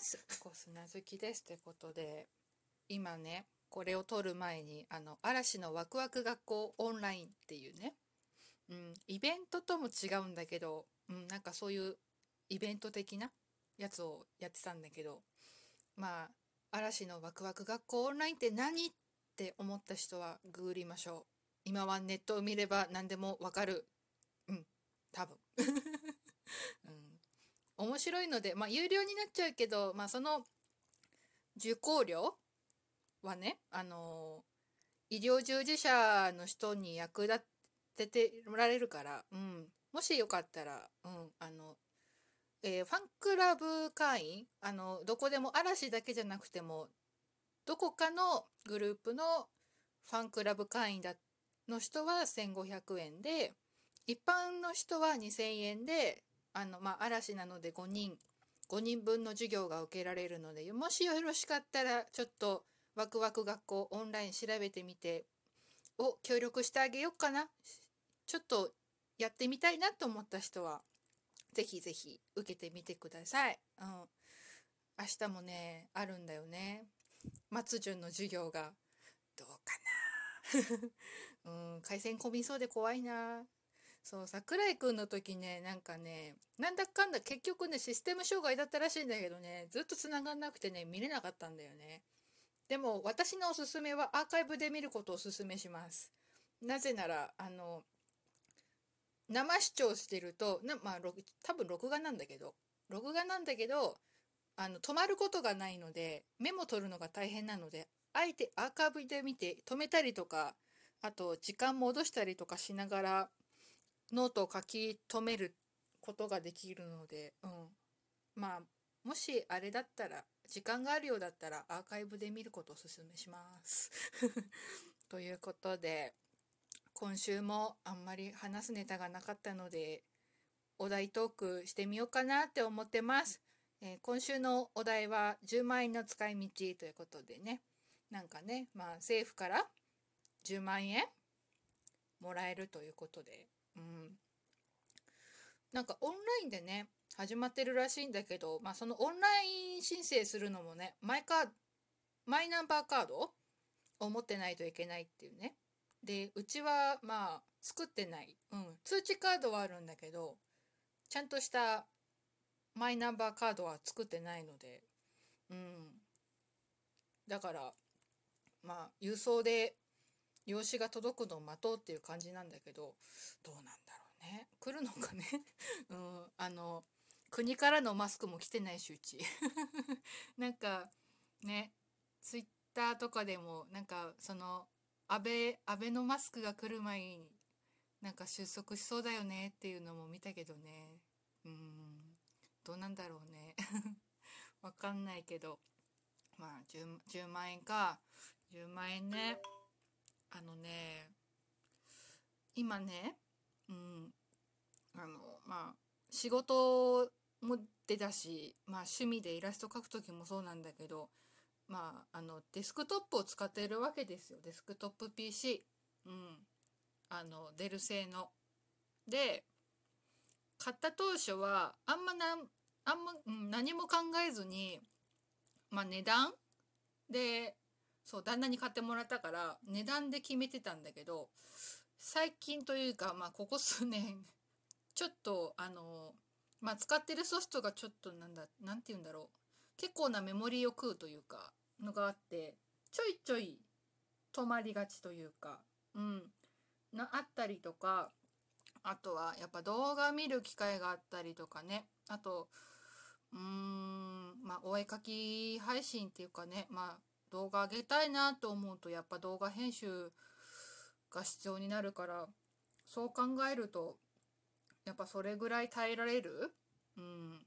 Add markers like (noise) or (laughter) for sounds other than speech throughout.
ます。コスナズキですということで今ねこれを撮る前にあの嵐のワクワク学校オンラインっていうね、うん、イベントとも違うんだけど、うん、なんかそういうイベント的なやつをやってたんだけどまあ嵐のワクワク学校オンラインって何って思った人はググりましょう。今はネットを見れば何でもわかる。うん多分、面白いのでまあ有料になっちゃうけどまあその受講料はねあの医療従事者の人に役立ててられるから、うん、もしよかったら、うん、あのえー、ファンクラブ会員あのどこでも嵐だけじゃなくてもどこかのグループのファンクラブ会員だの人は1500円で一般の人は2000円であの、まあ、嵐なので5人5人分の授業が受けられるのでもしよろしかったらちょっとワクワク学校オンライン調べてみてを協力してあげようかなちょっとやってみたいなと思った人はぜひぜひ受けてみてください。うん。明日もね、あるんだよね。松潤の授業が。どうかな (laughs) うん、回線込みそうで怖いな。そう、桜井くんの時ね、なんかね、なんだかんだ結局ね、システム障害だったらしいんだけどね、ずっと繋がんなくてね、見れなかったんだよね。でも、私のおすすめはアーカイブで見ることをおすすめします。なぜなら、あの、生視聴してるとな、まあ、多分録画なんだけど録画なんだけどあの止まることがないのでメモ取るのが大変なのであえてアーカイブで見て止めたりとかあと時間戻したりとかしながらノートを書き留めることができるので、うん、まあもしあれだったら時間があるようだったらアーカイブで見ることをおすすめします。(laughs) ということで今週もあんまり話すネタがなかったのでお題トークしてみようかなって思ってます。えー、今週のお題は10万円の使い道ということでねなんかねまあ政府から10万円もらえるということでうん。なんかオンラインでね始まってるらしいんだけどまあそのオンライン申請するのもねマイカーマイナンバーカードを持ってないといけないっていうね。でうちはまあ作ってない、うん、通知カードはあるんだけどちゃんとしたマイナンバーカードは作ってないので、うん、だからまあ郵送で用紙が届くのを待とうっていう感じなんだけどどうなんだろうね。来るのかね、(laughs) うん、あの国からのマスクも来てないしうち。(laughs) なんかねツイッターとかでもなんかその安倍安倍のマスクが来る前になんか収束しそうだよねっていうのも見たけどね。うん。どうなんだろうね。(laughs) わかんないけど。まあ 10, 10万円か。10万円ね。あのね今ねうんあのまあ仕事も出だしまあ趣味でイラスト描く時もそうなんだけどまあ、あの、デスクトップを使っているわけですよ。デスクトップ PC。うん。あの、デル製の。で、買った当初は、あんまな、あんま、うん、何も考えずに、まあ値段で、そう、旦那に買ってもらったから、値段で決めてたんだけど、最近というか、まあここ数年、ちょっと、あの、まあ使ってるソフトがちょっとなんだ、なんて言うんだろう。結構なメモリーを食うというか、のがあってちょいちょい止まりがちというか、うん、なあったりとかあとはやっぱ動画見る機会があったりとかねあとうーんまあお絵かき配信っていうかねまあ動画上げたいなと思うとやっぱ動画編集が必要になるからそう考えるとやっぱそれぐらい耐えられる、うん、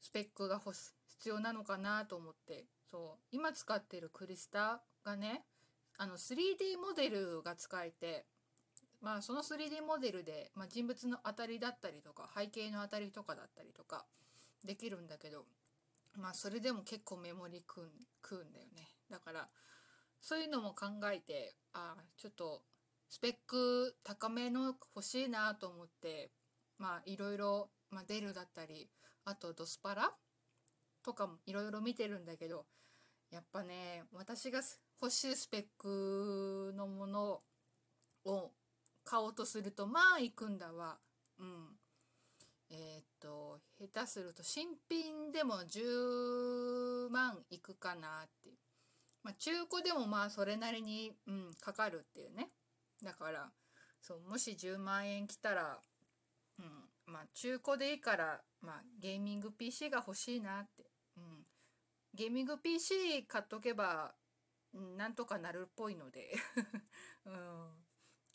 スペックが欲し必要なのかなと思って。そう今使ってるクリスタがねあの 3D モデルが使えてまあその 3D モデルで、まあ、人物の当たりだったりとか背景の当たりとかだったりとかできるんだけどまあそれでも結構メモリ食う食うんだよねだからそういうのも考えてあちょっとスペック高めの欲しいなと思ってまあいろいろ、まあ、デルだったりあとドスパラとかもいろいろ見てるんだけどやっぱね私が欲しいスペックのものを買おうとするとまあ行くんだわ。うん。えー、っと下手すると新品でも10万いくかなっていう。まあ、中古でもまあそれなりに、うん、かかるっていうね。だからそうもし10万円来たら、うん、まあ中古でいいから、まあ、ゲーミング PC が欲しいなって、うん、ゲーミング PC 買っとけば、なんとかなるっぽいので、(laughs) うん、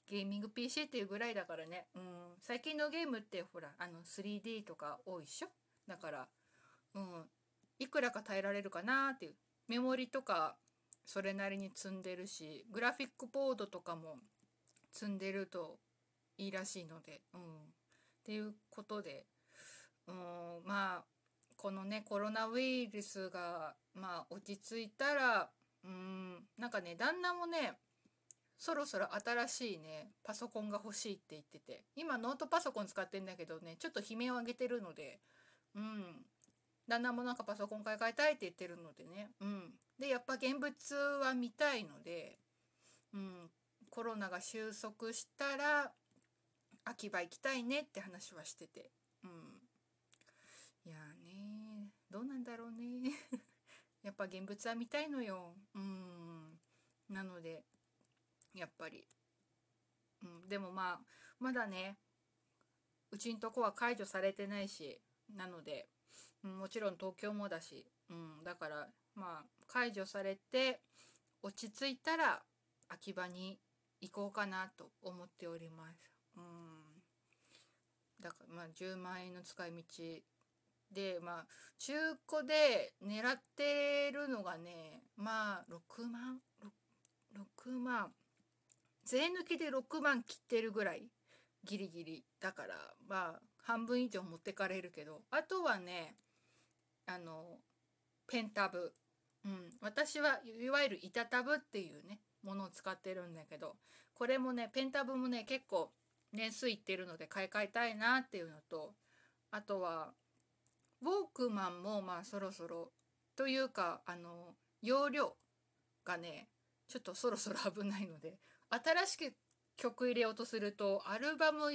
ゲーミング PC っていうぐらいだからね、うん、最近のゲームってほらあの 3D とか多いっしょ？だから、うん、いくらか耐えられるかなっていう。メモリとかそれなりに積んでるしグラフィックボードとかも積んでるといいらしいので、うん。っていうことで、うん、まあこのねコロナウイルスがまあ落ち着いたらうん。なんかね旦那もねそろそろ新しいねパソコンが欲しいって言ってて。今ノートパソコン使ってんだけどねちょっと悲鳴を上げてるので。うん。旦那もなんかパソコン買い替えたいって言ってるのでね。うん。でやっぱ現物は見たいので。うん。コロナが収束したら秋葉行きたいねって話はしてて。うん。いやねどうなんだろうね (laughs) やっぱ現物は見たいのよ。うん。なのでやっぱり、うん、でもまあまだねうちんとこは解除されてないしなので、うん、もちろん東京もだし、うん、だからまあ解除されて落ち着いたら秋葉に行こうかなと思っております。うん。だからまあ10万円の使い道でまあ中古で狙ってるのがねまあ6万 6, 6万。税抜きで6万切ってるぐらいギリギリ。だからまあ半分以上持ってかれるけど。あとはねあのペンタブ、うん、私はいわゆる板タブっていうねものを使ってるんだけどこれもねペンタブもね結構年数いってるので買い替えたいなっていうのとあとはウォークマンもまあそろそろというかあの容量がねちょっとそろそろ危ないので新しく曲入れようとするとアルバム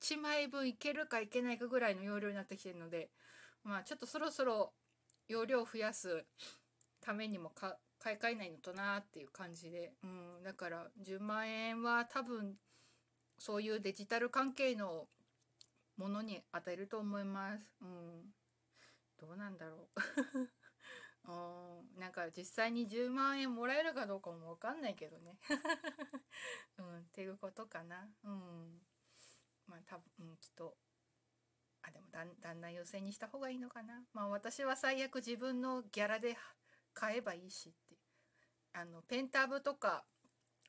1枚分いけるかいけないかぐらいの容量になってきてるのでまあちょっとそろそろ容量を増やすためにも買い替えないのとなっていう感じで、うん、だから10万円は多分そういうデジタル関係のものに与えると思います。うん、どうなんだろう。(laughs) うん、なんか実際に10万円もらえるかどうかも分かんないけどね。(laughs) うん、っていうことかな。うん。まあ多分、うん、きっと。あ、でもだ旦那優先にした方がいいのかな。まあ私は最悪自分のギャラで買えばいいしってあのペンタブとか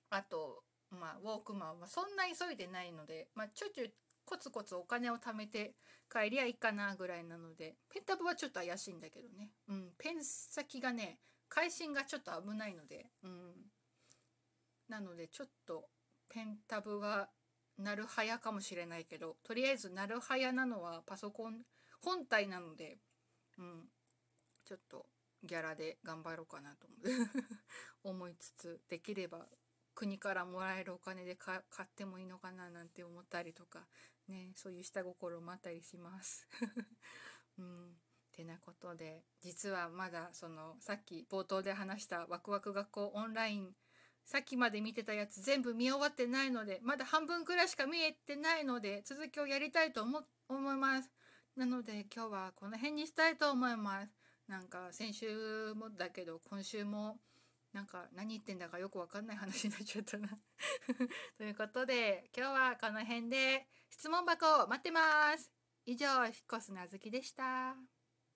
あと、まあ、ウォークマンはそんな急いでないので、まあ、ちょちょコツコツお金を貯めて帰りゃいいかなぐらいなのでペンタブはちょっと怪しいんだけどね、うん、ペン先がね会心がちょっと危ないので、うん、なのでちょっとペンタブはなるはやかもしれないけどとりあえずなるはやなのはパソコン本体なので、うん、ちょっとギャラで頑張ろうかなと思 (laughs) いつつできれば国からもらえるお金で買ってもいいのかななんて思ったりとかねそういう下心もあったりします。(laughs) うん、てなことで実はまだそのさっき冒頭で話したワクワク学校オンラインさっきまで見てたやつ全部見終わってないのでまだ半分くらいしか見えてないので続きをやりたいと思思います。なので今日はこの辺にしたいと思います。なんか先週もだけど今週もなんか何言ってんだかよくわかんない話になっちゃったな (laughs) ということで今日はこの辺で質問箱を待ってます。以上、引っ越すなずきでした。